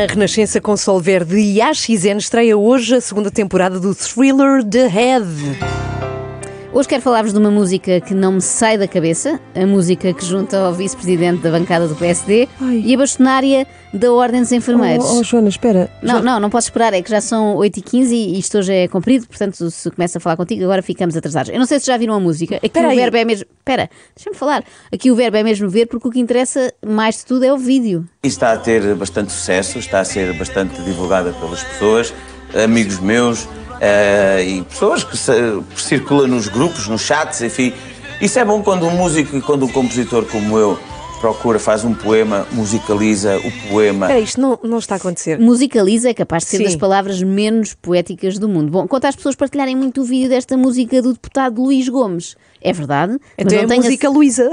Na Renascença com Sol Verde e AXN estreia hoje a segunda temporada do thriller The Head. Hoje quero falar-vos de uma música que não me sai da cabeça, a música que junta ao vice-presidente da bancada do PSD Ai. e a bastonária da Ordem dos Enfermeiros. Oh, oh, Joana, espera. Não, não, não posso esperar, é que já são 8h15 e isto hoje é comprido, portanto, se começa a falar contigo, agora ficamos atrasados. Eu não sei se já viram a música. Aqui Espera o aí. verbo é mesmo. Espera, deixa-me falar. Aqui o verbo é mesmo ver, porque o que interessa mais de tudo é o vídeo. E está a ter bastante sucesso, está a ser bastante divulgada pelas pessoas, amigos meus eh, e pessoas que circulam nos grupos, nos chats, enfim. Isso é bom quando um músico e quando um compositor como eu procura, faz um poema, musicaliza o poema. Espera, isto não, não está a acontecer. Musicaliza é capaz de ser Sim. das palavras menos poéticas do mundo. Bom, quanto às pessoas partilharem muito o vídeo desta música do deputado Luís Gomes, é verdade, mas Então é não a tenho a música Luísa.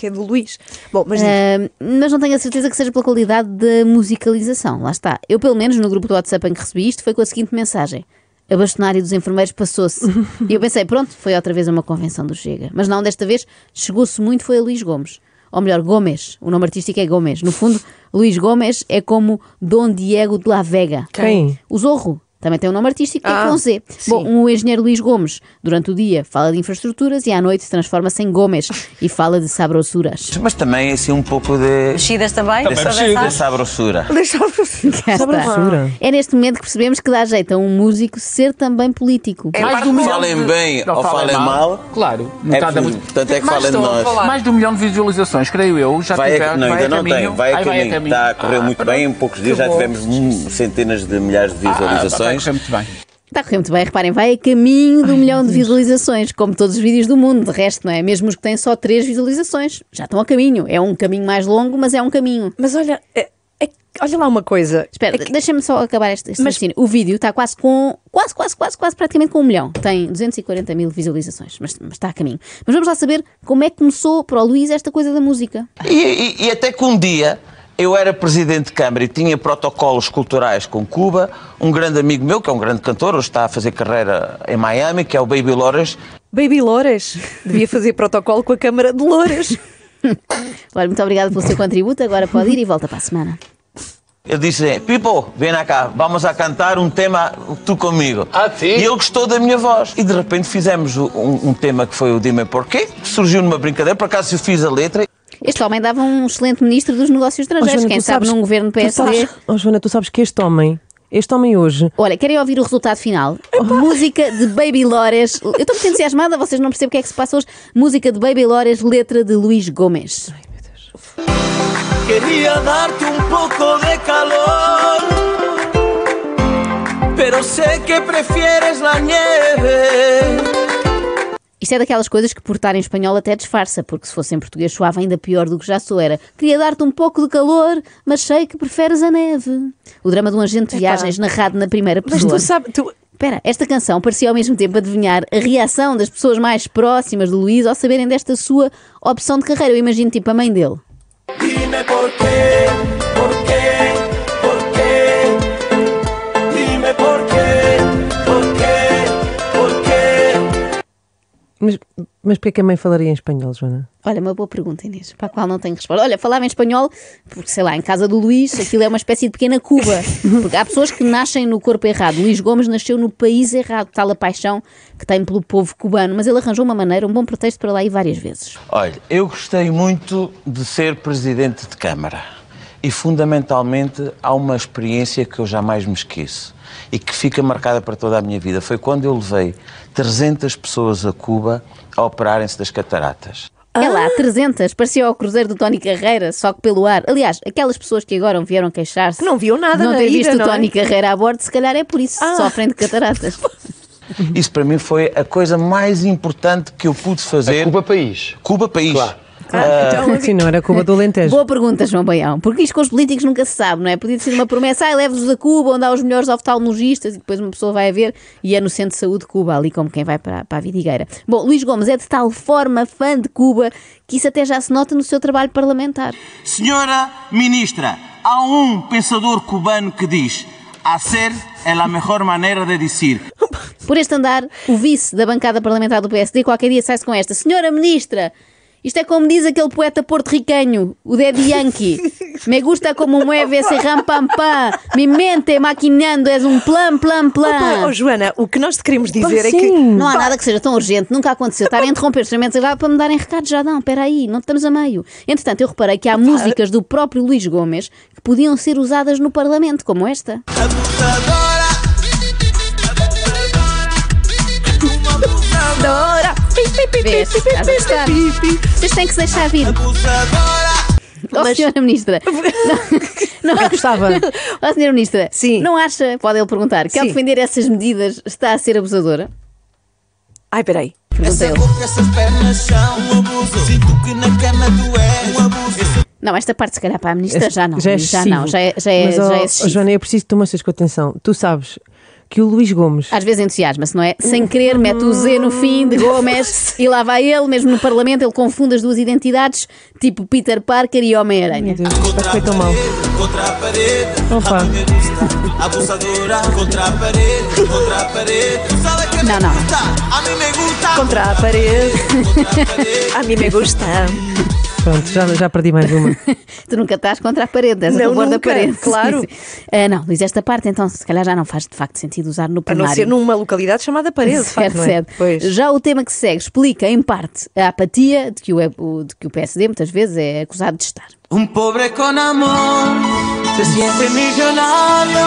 Porque é do Luís. Bom, mas. Ah, mas não tenho a certeza que seja pela qualidade da musicalização. Lá está. Eu, pelo menos, no grupo do WhatsApp em que recebi isto, foi com a seguinte mensagem. A bastonária dos enfermeiros passou-se. e eu pensei, pronto, foi outra vez a uma convenção do Chega. Mas não, desta vez, chegou-se muito, foi a Luís Gomes. Ou melhor, Gomes. O nome artístico é Gomes. No fundo, Luís Gomes é como Dom Diego de la Vega. Quem? O Zorro. Também tem um nome artístico que é Ah, com Z. sim. Bom, o engenheiro Luís Gomes, durante o dia, fala de infraestruturas e à noite transforma-se em Gomes e fala de sabrosuras. Mas também assim um pouco de, Mexidas também? de, para de sabrosura. Está. Sabrosura. É neste momento que percebemos que dá jeito a um músico ser também político. Mais de um milhão Falem de- bem Não, ou falem mal. Claro. É, portanto, é que Mais falem de de- nós. Mais de um milhão de visualizações, creio eu. Já Vai tive, a, não, vai ainda a não caminho. tem, vai a Ai, caminho. Está a correr Ah, muito pronto. bem, em poucos dias já tivemos centenas de milhares de Ah, vai visualizações. correr muito bem. Está a correr muito bem, reparem, vai a caminho de um milhão de visualizações, como todos os vídeos do mundo, de resto, não é? Mesmo os que têm só três visualizações, já estão a caminho. É um caminho mais longo, mas é um caminho. Mas olha, é- é- olha lá uma coisa. Espera, É que- deixa-me só acabar este, este Mas-. O vídeo está quase com. Quase, quase, quase, quase praticamente com um milhão. Tem 240 mil visualizações, mas, mas está a caminho. Mas vamos lá saber como é que começou para o Luís esta coisa da música. E, e- e até que um dia eu era presidente de Câmara e tinha protocolos culturais com Cuba. Um grande amigo meu, que é um grande cantor, hoje está a fazer carreira em Miami, que é o Baby Lores. Baby Louras devia fazer protocolo com a Câmara de Louras. Olha, muito obrigada pelo seu contributo. Agora pode ir e volta para a semana. Ele disse: Pipo, vem cá, vamos a cantar um tema tu comigo. Ah, sim? E ele gostou da minha voz. E de repente fizemos um, um tema que foi o Dime Porquê, que surgiu numa brincadeira, por acaso eu fiz a letra. Este homem dava um excelente ministro dos negócios estrangeiros. Quem tu sabe sabes- num governo tu PSD. sabes- Oh, Joana, tu sabes que este homem, este homem hoje, Olha, querem ouvir o resultado final? Música de Baby Lores. Eu estou muito entusiasmada, vocês não percebem o que é que se passa hoje. Música de Baby Lores, letra de Luís Gomes. Quería darte un poco de calor, pero sé que prefieres la nieve. Isto é daquelas coisas que por estar em espanhol até disfarça, porque se fosse em português soava ainda pior do que já sou. Era, queria dar-te um pouco de calor, mas sei que preferes a neve. O drama de um agente de viagens narrado na primeira mas pessoa. tu sabes, tu, Espera, esta canção parecia ao mesmo tempo adivinhar a reação das pessoas mais próximas de Luís ao saberem desta sua opção de carreira. Eu imagino tipo a mãe dele. Dime por qué, mas, mas porquê que a mãe falaria em espanhol, Joana? Olha, uma boa pergunta, Inês, para a qual não tenho resposta. Olha, falava em espanhol, porque sei lá, em casa do Luís, aquilo é uma espécie de pequena Cuba. Porque há pessoas que nascem no corpo errado. Luís Gomes nasceu no país errado, tal a paixão que tem pelo povo cubano. Mas ele arranjou uma maneira, um bom pretexto para lá ir várias vezes. Olha, eu gostei muito de ser presidente de Câmara. E fundamentalmente há uma experiência que eu jamais me esqueço e que fica marcada para toda a minha vida. Foi quando eu levei 300 pessoas a Cuba a operarem-se das cataratas. É lá, 300, parecia ao cruzeiro do Tony Carreira, só que pelo ar. Aliás, aquelas pessoas que agora vieram queixar-se. Que não viam nada Não na ter ida, visto não o é? Tony Carreira a bordo, se calhar é por isso, que sofrem de cataratas. Isso para mim foi a coisa mais importante que eu pude fazer. Cuba País. Cuba país. Claro. Então, sim, não era Cuba do Alentejo. Boa pergunta, João Baião. Porque isto com os políticos nunca se sabe, não é? Podia ser uma promessa, ai, leve-os a Cuba, onde há os melhores oftalmologistas, e depois uma pessoa vai a ver e é no Centro de Saúde de Cuba, ali como quem vai para, para a Vidigueira. Bom, Luís Gomes é de tal forma fã de Cuba que isso até já se nota no seu trabalho parlamentar. Senhora Ministra, há um pensador cubano que diz: hacer é a melhor maneira de dizer. Por este andar, o vice da bancada parlamentar do PSD qualquer dia sai-se com esta: Senhora Ministra, isto é como diz aquele poeta porto-ricanho, o Daddy Yankee. Me gusta como mueve esse ram pam pam. Mi mente maquinando és um plan plan plan. oh, Joana, o que nós te queremos dizer é que. Não há nada que seja tão urgente, nunca aconteceu. Estar a interromper extremamente desagradável para me darem recados, já não, espera aí, não estamos a meio. Entretanto, eu reparei que há músicas do próprio Luís Gomes que podiam ser usadas no Parlamento, como esta. Abusadora. Vês? Estás a gostar? Vocês têm que se deixar vir. Ó, senhora Ministra. Não, não, gostava. Ó, senhora Ministra. Sim. Não acha, pode ele perguntar, que ao defender essas medidas está a ser abusadora? Ai, peraí. Essa boca, essas pernas são um abuso. Sinto que na cama tu és um abuso. Não, esta parte se calhar para a Ministra já não. Já é já não, já é, já é, Mas, já oh, é oh. Joana, eu preciso que tu mostres com atenção. Tu sabes que o Luís Gomes. Às vezes entusiasma-se, não é? Sem querer, mete o Z no fim de Gomes e lá vai ele, mesmo no Parlamento, ele confunde as duas identidades, tipo Peter Parker e Homem-Aranha. Foi tão mal. Contra a parede, Opa. Abusadora, contra a parede, contra a parede. Não, não. Contra a parede. A mim me gusta. Pronto, já, já perdi mais uma. Tu nunca estás contra a parede, és a Não, favor da nunca, parede. claro. Sim, sim. Ah, não, Luís, esta parte então se calhar já não faz de facto sentido usar no A não plenário. ser numa localidade chamada Parede, de facto, Certo, não é? certo. Pois. Já o tema que se segue explica, em parte, a apatia de que o, o- de que o PSD muitas vezes é acusado de estar. Un pobre con amor se siente millonario,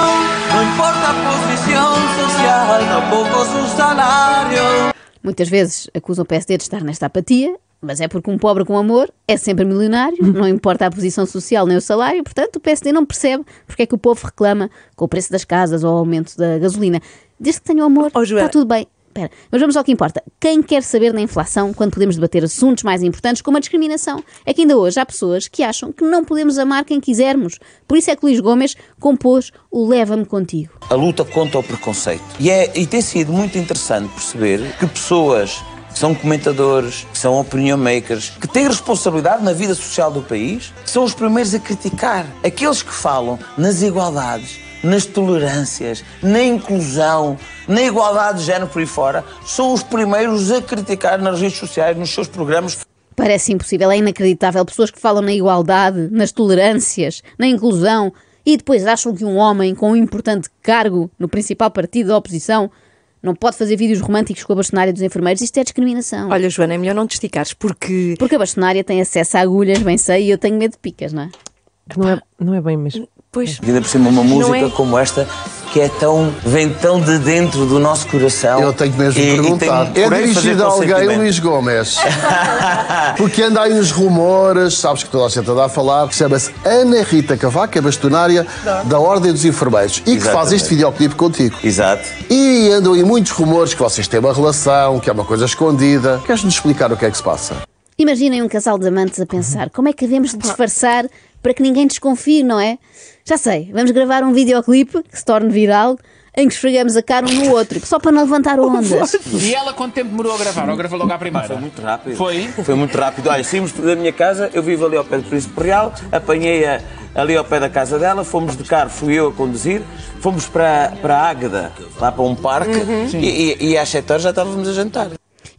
no importa a posición social, tampoco su salario. Muitas vezes acusam o PSD de estar nesta apatia, mas é porque um pobre com amor é sempre milionário, não importa a posição social nem o salário, portanto o PSD não percebe porque é que o povo reclama com o preço das casas ou o aumento da gasolina. Desde que tenha amor, Oh, está tudo bem. Espera, mas vamos ao que importa. Quem quer saber na inflação quando podemos debater assuntos mais importantes como a discriminação? É que ainda hoje há pessoas que acham que não podemos amar quem quisermos. Por isso é que Luís Gomes compôs o Leva-me Contigo. a luta contra o preconceito. E, é, e tem sido muito interessante perceber que pessoas são comentadores, são opinion makers, que têm responsabilidade na vida social do país, são os primeiros a criticar. Aqueles que falam nas igualdades, nas tolerâncias, na inclusão, na igualdade de género por aí fora, são os primeiros a criticar nas redes sociais, nos seus programas. Parece impossível, é inacreditável. Pessoas que falam na igualdade, nas tolerâncias, na inclusão e depois acham que um homem com um importante cargo no principal partido da oposição não pode fazer vídeos românticos com a bastonária dos enfermeiros. Isto é discriminação. Olha, Joana, é melhor não te esticares, porque Porque a bastonária tem acesso a agulhas, bem sei, e eu tenho medo de picas, não é? não é, não é bem mesmo. Pois. E ainda por cima uma música é? como esta que é tão, vem tão de dentro do nosso coração. Eu tenho mesmo E- e perguntar. tem É dirigido a alguém. Luís Gomes. Porque anda aí uns rumores, sabes que toda a gente anda a falar, que chama-se Ana Rita Cavaco, é bastonária da Ordem dos Enfermeiros e que faz Exatamente. este videoclipe contigo. Exato. E andam aí muitos rumores que vocês têm uma relação, que é uma coisa escondida. Queres-nos explicar o que é que se passa? Imaginem um casal de amantes a pensar como é que devemos de disfarçar para que ninguém desconfie, não é? Já sei, vamos gravar um videoclipe que se torne viral em que esfregamos a cara um no outro, só para não levantar ondas. E ela quanto tempo demorou a gravar? Ou gravou logo à primeira? Foi muito rápido. Foi? Foi muito rápido. Olha, saímos da minha casa, eu vivo ali ao pé do Príncipe Real, apanhei-a ali ao pé da casa dela, fomos de carro, fui eu a conduzir, fomos para, para a Águeda, lá para um parque, e, e, e às 7 horas já estávamos a jantar.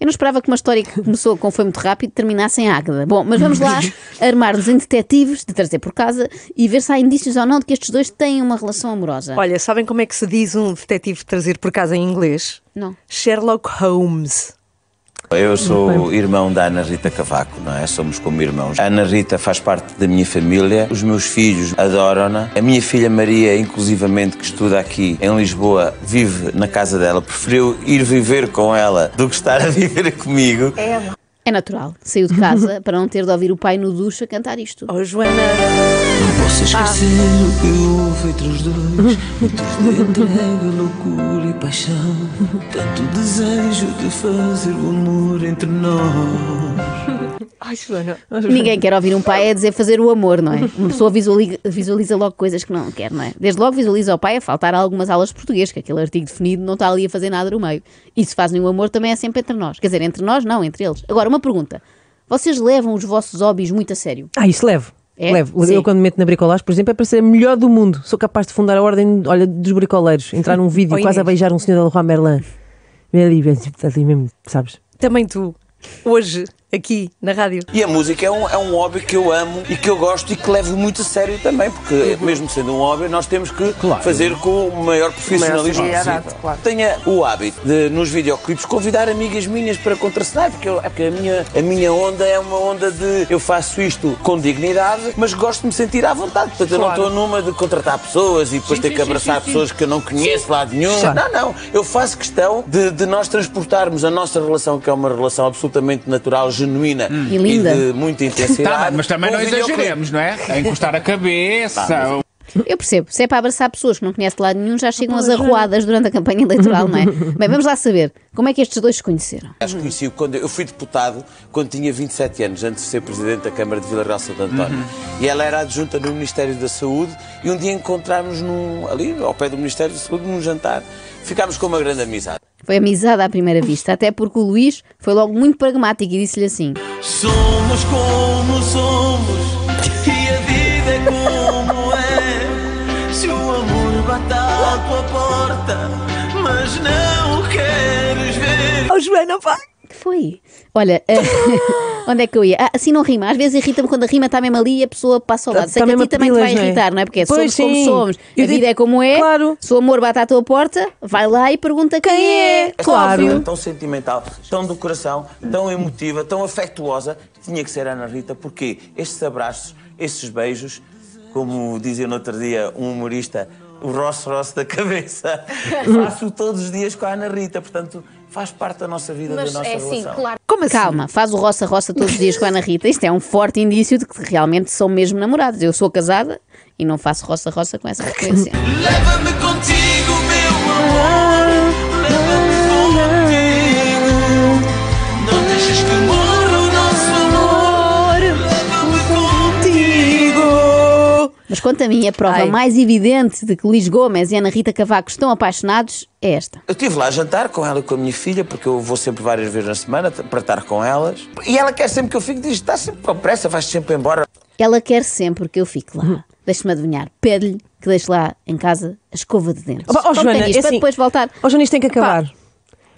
Eu não esperava que uma história que começou com foi muito rápido terminasse em Águeda. Bom, mas vamos lá armar-nos em detetives, de trazer por casa e ver se há indícios ou não de que estes dois têm uma relação amorosa. Olha, sabem como é que se diz um detetive trazer por casa em inglês? Não. Sherlock Holmes. Eu sou irmão da Ana Rita Cavaco, não é? Somos como irmãos. A Ana Rita faz parte da minha família, os meus filhos adoram-na. A minha filha Maria, inclusivamente, que estuda aqui em Lisboa, vive na casa dela. Preferiu ir viver com ela do que estar a viver comigo. É natural. Saiu de casa para não ter de ouvir o pai no duche a cantar isto. Oh, Joana. Posso esquecer o que houve entre os dois Muitos de entrega, loucura e paixão Tanto desejo de fazer o amor entre nós Ai, Joana. Ninguém quer ouvir um pai a dizer fazer o amor, não é? Uma pessoa visualiza, visualiza logo coisas que não quer, não é? Desde logo visualiza o pai a faltar algumas aulas de português, que aquele artigo definido não está ali a fazer nada no meio. E se fazem o amor também é sempre entre nós. Quer dizer, entre nós não, entre eles. Agora, uma pergunta. Vocês levam os vossos hobbies muito a sério? Ah, isso levo. É? Levo. Sim. Eu quando me meto na bricolagem, por exemplo, é para ser a melhor do mundo. Sou capaz de fundar a ordem, olha, dos bricoleiros. Entrar num vídeo Oh, quase a beijar um senhor da Leroy Merlin. Ali, ali mesmo, sabes? Também tu, hoje, aqui na rádio. E a música é um, é um hobby que eu amo e que eu gosto e que levo muito a sério também, porque mesmo sendo um hobby, nós temos que fazer com o maior profissionalismo possível. claro. Tenha o hábito de, nos videoclipes, convidar amigas minhas para contracenar, porque, eu- é porque a, minha, a minha onda é uma onda de eu faço isto com dignidade, mas gosto de me sentir à vontade. Portanto, eu não Claro. estou numa de contratar pessoas e depois ter que abraçar pessoas que eu não conheço lá de nenhum. Não, não. Eu faço questão de, de nós transportarmos a nossa relação, que é uma relação absolutamente natural, genuína E linda. de muita intensidade. Tá, mas também não exageremos, não é? A encostar a cabeça. Eu percebo. Se é para abraçar pessoas que não conhece de lado nenhum, já chegam as arruadas durante a campanha eleitoral, não é? Bem, vamos lá saber. Como é que estes dois se conheceram? Acho que conheci quando eu fui deputado quando tinha 27 anos, antes de ser presidente da Câmara de Vila Real Santo António. E ela era adjunta no Ministério da Saúde e um dia encontramos num, ali ao pé do Ministério da Saúde num jantar. Ficámos com uma grande amizade. Foi amizade à primeira vista, até porque o Luís foi logo muito pragmático e disse-lhe assim: Somos como somos e a vida é como é. Se o amor bate à tua porta, mas não o queres ver. Oh, Joana, pá! que foi? Olha, eh, onde é que eu ia? Ah, assim não rima. Às vezes irrita-me quando a rima está mesmo ali e a pessoa passa ao lado. Tá- Sei tá que a ti a também te vai não é? irritar, não é? Porque é Pois, somos como sim. somos. Eu a vida digo- é como é. Claro. Se o amor bate à tua porta, vai lá e pergunta quem, é. Esta Claro. música Tão sentimental, tão do coração, tão emotiva, tão afetuosa, tinha que ser Ana Rita, porque estes abraços, estes beijos, como dizia no outro dia um humorista, o roço-roço da cabeça, faço todos os dias com a Ana Rita, portanto faz parte da nossa vida, da nossa relação. Como assim? Calma, faz o roça-roça todos os dias com a Ana Rita. Isto é um forte indício de que realmente são mesmo namorados. Eu sou casada e não faço roça-roça com essa frequência. Leva-me contigo, Mas quanto a mim, a prova Ai. mais evidente de que Luís Gomes e Ana Rita Cavaco estão apaixonados é esta. Eu estive lá a jantar com ela e com a minha filha, porque eu vou sempre várias vezes na semana para estar com elas. E ela quer sempre que eu fique, diz: está sempre com pressa, vais sempre embora. Ela quer sempre que eu fique lá. Deixa-me adivinhar. Pede-lhe que deixe lá em casa a escova de dentes. Oh, oh, Joana, é para assim, depois voltar. Oh, Joana, isto tem que acabar.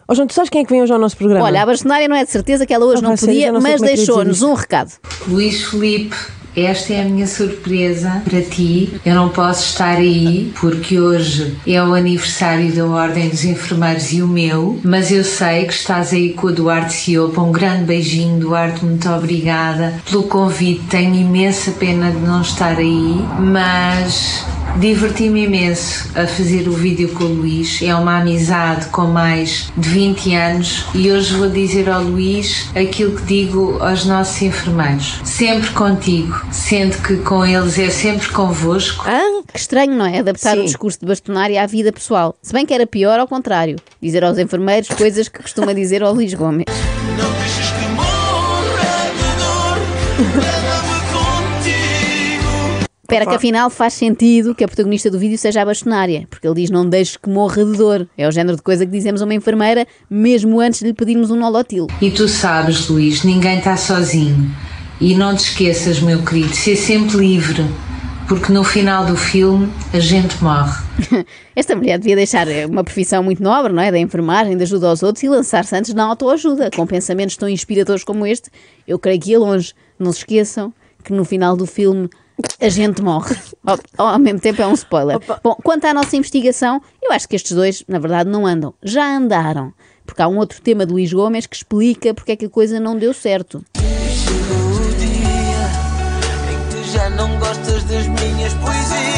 Oh, Joana, tu sabes quem é que vem hoje ao nosso programa? Olha, a bastonária não é de certeza que ela hoje Ah, não ser, podia, não mas é deixou-nos um recado. Luís Felipe, esta é a minha surpresa para ti. Eu não posso estar aí porque hoje é o aniversário da Ordem dos Enfermeiros e o meu, mas eu sei que estás aí com o Duarte Ciopa. Um grande beijinho, Duarte, muito obrigada pelo convite. Tenho imensa pena de não estar aí, mas diverti-me imenso a fazer o vídeo com o Luís. É uma amizade com mais de 20 anos e hoje vou dizer ao Luís aquilo que digo aos nossos enfermeiros. Sempre contigo, sendo que com eles é sempre convosco. Hã? Que estranho, não é? Adaptar Sim. o discurso de bastonária à vida pessoal. Se bem que era pior ao contrário. Dizer aos enfermeiros coisas que costuma dizer ao Luís Gomes. Não deixes que morra de dor. Espera que afinal faz sentido que a protagonista do vídeo seja a bastonária, porque ele diz não deixes que morra de dor. É o género de coisa que dizemos a uma enfermeira mesmo antes de lhe pedirmos um nolotil. E tu sabes, Luís, ninguém está sozinho. E não te esqueças, meu querido, ser sempre livre, porque no final do filme a gente morre. Esta mulher devia deixar eh, uma profissão muito nobre, não é? Da enfermagem, da ajuda aos outros e lançar-se antes na autoajuda. Com pensamentos tão inspiradores como este, eu creio que ia longe. Não se esqueçam que no final do filme a gente morre. Ao, ao mesmo tempo é um spoiler. Bom, quanto à nossa investigação, eu acho que estes dois, na verdade, não andam. Já andaram. Porque há um outro tema de Luís Gomes que explica porque é que a coisa não deu certo. Chegou o dia em que tu já não gostas das minhas poesias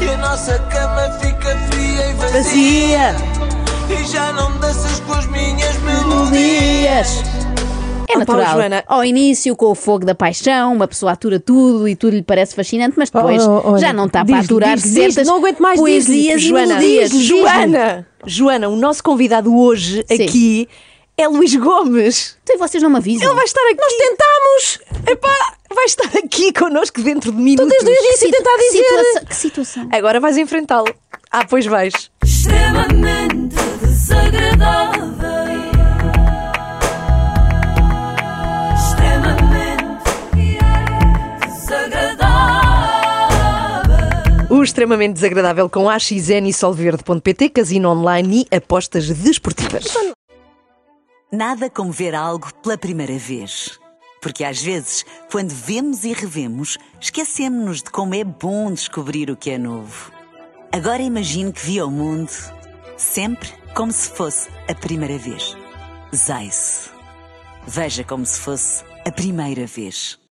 e a nossa cama fica fria e vazia. E já não danças com as minhas melodias. É Oh, Paulo, natural. Joana. Ao início, com o fogo da paixão, uma pessoa atura tudo e tudo lhe parece fascinante, mas depois Oh, oh, olha, já não está para aturar diz-lhe, certas não aguento mais, poesias diz-lhe, e Joana, melodias. Joana, Joana, o nosso convidado hoje Sim. aqui É Luís Gomes. Então e vocês não me avisam? Ele vai estar aqui. Nós tentamos. Epá, vai estar aqui connosco dentro de minutos. desde o início tentar dizer. Que situação, que situação? Agora vais enfrentá-lo. Ah, pois vais. Extremamente desagradável. Extremamente desagradável com AXN e Solverde.pt, casino online e apostas desportivas. Nada como ver algo pela primeira vez. Porque às vezes, quando vemos e revemos, esquecemos-nos de como é bom descobrir o que é novo. Agora imagine que viu o mundo sempre como se fosse a primeira vez. Zais. Veja como se fosse a primeira vez.